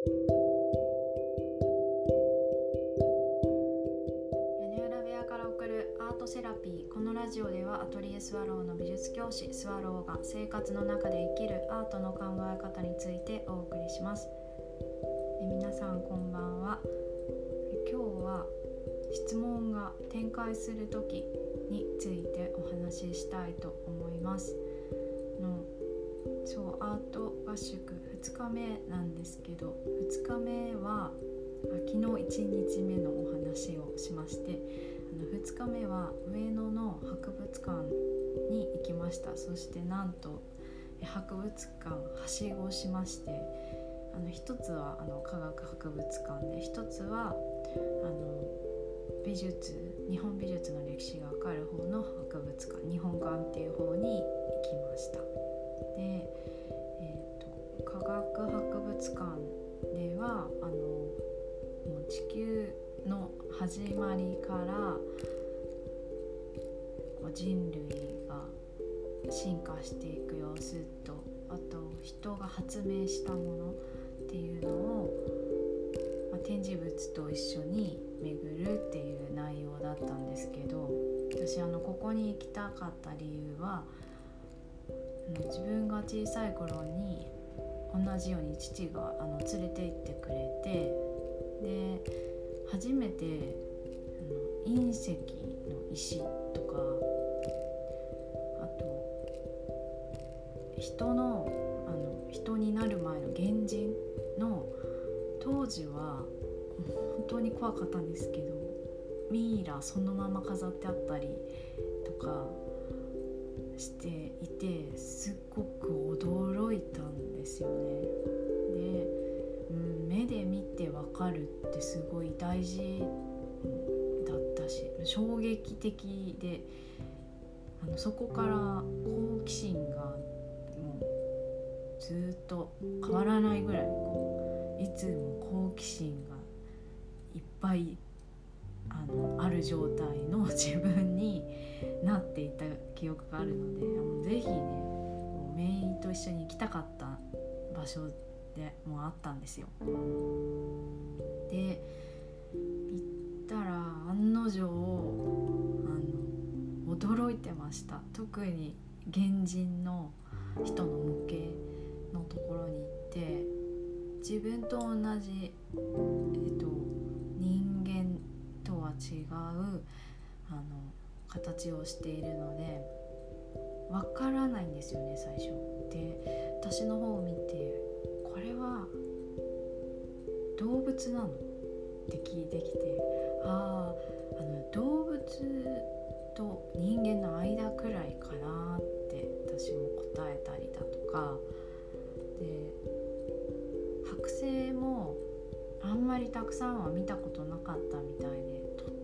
屋根裏部屋から送るアートセラピー。このラジオではアトリエスワローの美術教師スワローが生活の中で生きるアートの考え方についてお送りします。え皆さんこんばんは。今日は質問が展開する時についてお話ししたいと思います。そうアート合宿2日目なんですけど2日目は昨日1日目のお話をしましてあの2日目は上野の博物館に行きましたそしてなんと博物館はしごしましてあの一つはあの科学博物館で一つはあの美術日本美術の歴史がわかる方の博物館日本館っていう方に行きました。で、えー、と科学博物館ではあのもう地球の始まりから人類が進化していく様子とあと人が発明したものっていうのを、まあ、展示物と一緒に巡るっていう内容だったんですけど私あのここに行きたかった理由は自分が小さい頃に同じように父があの連れて行ってくれてで初めてあの隕石の石とかあと人のあの人になる前の原人の当時は本当に怖かったんですけどミイラそのまま飾ってあったりとかしていてすっごく驚いたんですよね。で、うん、目で見てわかるってすごい大事だったし衝撃的であのそこから好奇心がもうずっと変わらないぐらいこういつも好奇心がいっぱいあのある状態の自分になっていた記憶があるのでもうぜひねメインと一緒に行きたかった場所でもあったんですよ。で行ったら案の定あの驚いてました特に原人の人の模型のところに行って自分と同じ、えっと、人間とは違うあの形をしているのでわからないんですよね最初。で私の方を見て「これは動物なの?」って聞いてきてあああの動物と人間の間くらいかなって私も答えたりだとかで剥製もあんまりたくさんは見たことなかったみたいで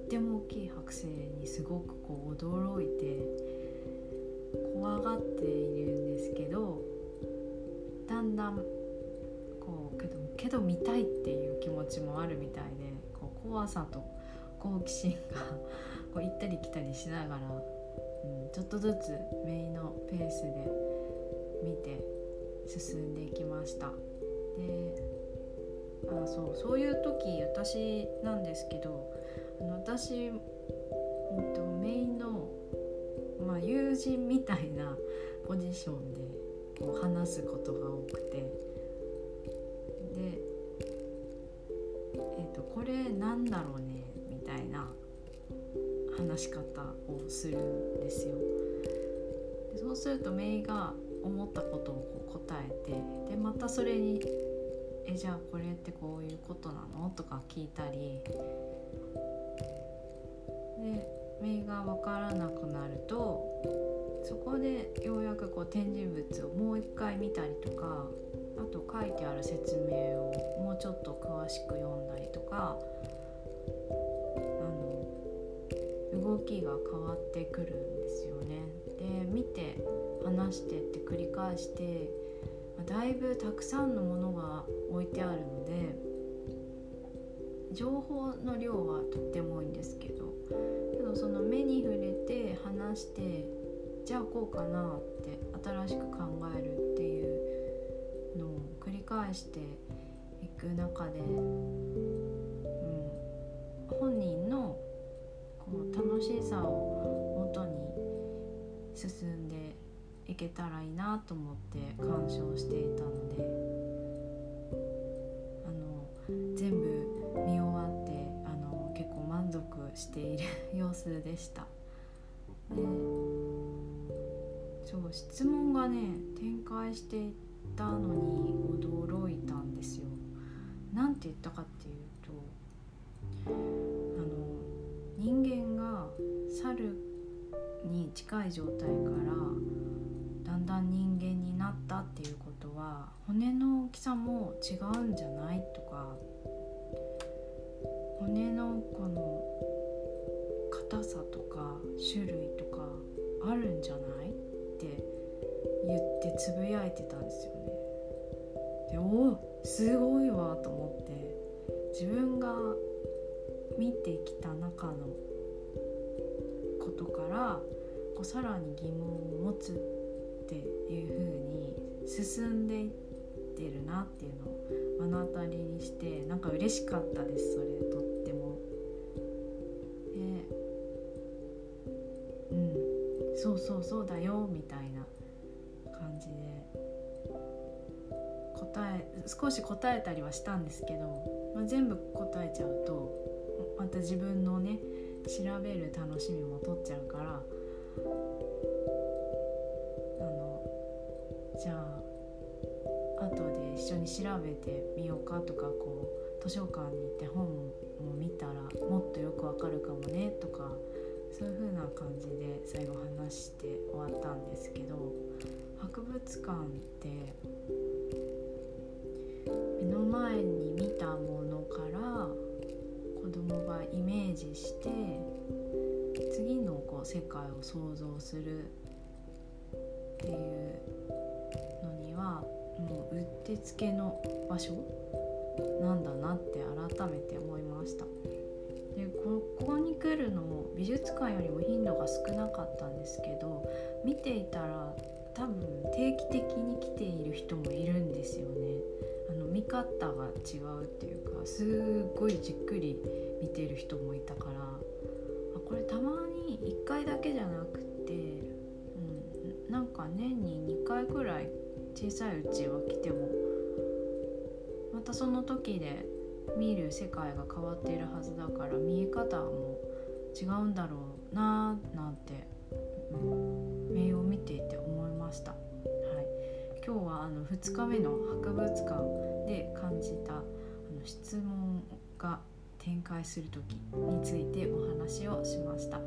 っても大きい剥製にすごくこう驚いて怖がっているんですけどだんだんこうけどけど見たいっていう気持ちもあるみたいでこう怖さと好奇心が こう行ったり来たりしながら、うん、ちょっとずつメイのペースで見て進んでいきました。であそうそういう時私なんですけど私、うんと、メインの、まあ、友人みたいなポジションでこう話すことが多くてで、えーと、これなんだろうねみたいな話し方をするんですよ。でそうするとメイが思ったことをこう答えてでまたそれに「えじゃあこれってこういうことなの?」とか聞いたりが分からなくなるとそこでようやくこう展示物をもう一回見たりとかあと書いてある説明をもうちょっと詳しく読んだりとかあの動きが変わってくるんですよね。で見て話してって繰り返してだいぶたくさんのものが置いてあるので情報の量はとっても多いんですけどけどその目に触れて話してじゃあこうかなって新しく考えるっていうのを繰り返していく中で、うん、本人のこの楽しさをもとに進んでいけたらいいなと思って鑑賞していたので。している様子でした。でそう質問がね展開していったのに驚いたんですよ。なんて言ったかっていうとあの人間が猿に近い状態からだんだん人間になったっていうことは骨の大きさも違うんじゃないとか骨のこの硬さとか種類とかあるんじゃない？って言ってつぶやいてたんですよね。でおおすごいわと思って自分が見てきた中のことからこうさらに疑問を持つっていう風に進んでいってるなっていうのを目の当たりにしてなんか嬉しかったですそれとっても。そうそうそうだよみたいな感じで。答え少し答えたりはしたんですけど、まあ、全部答えちゃうとまた自分のね調べる楽しみも取っちゃうからあのじゃあ後で一緒に調べてみようかとかこう図書館に行って本も見たらもっとよくわかるかもねとかそういう風な感じで最後話して終わったんですけど博物館って目の前に見たものから子供がイメージして次のこう世界を想像するっていうのにはもううってつけの場所なんだなって改めて思いました。でここに来るのも美術館よりも頻度が少なかったんですけど見ていたら多分定期的に来ている人もいるんですよね。あの見方が違うっていうかすっごいじっくり見てる人もいたからあこれたまに1回だけじゃなくて、うん、なんか年に2回くらい小さいうちは来てもまたその時で見る世界が変わっているはずだから見え方も違うんだろうなーなんて、うん、名を見ていて思いました。はい、今日はあの2日目の博物館で感じたあの質問が展開する時についてお話をしました、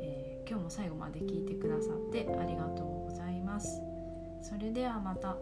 えー、今日も最後まで聞いてくださってありがとうございます。それではまた。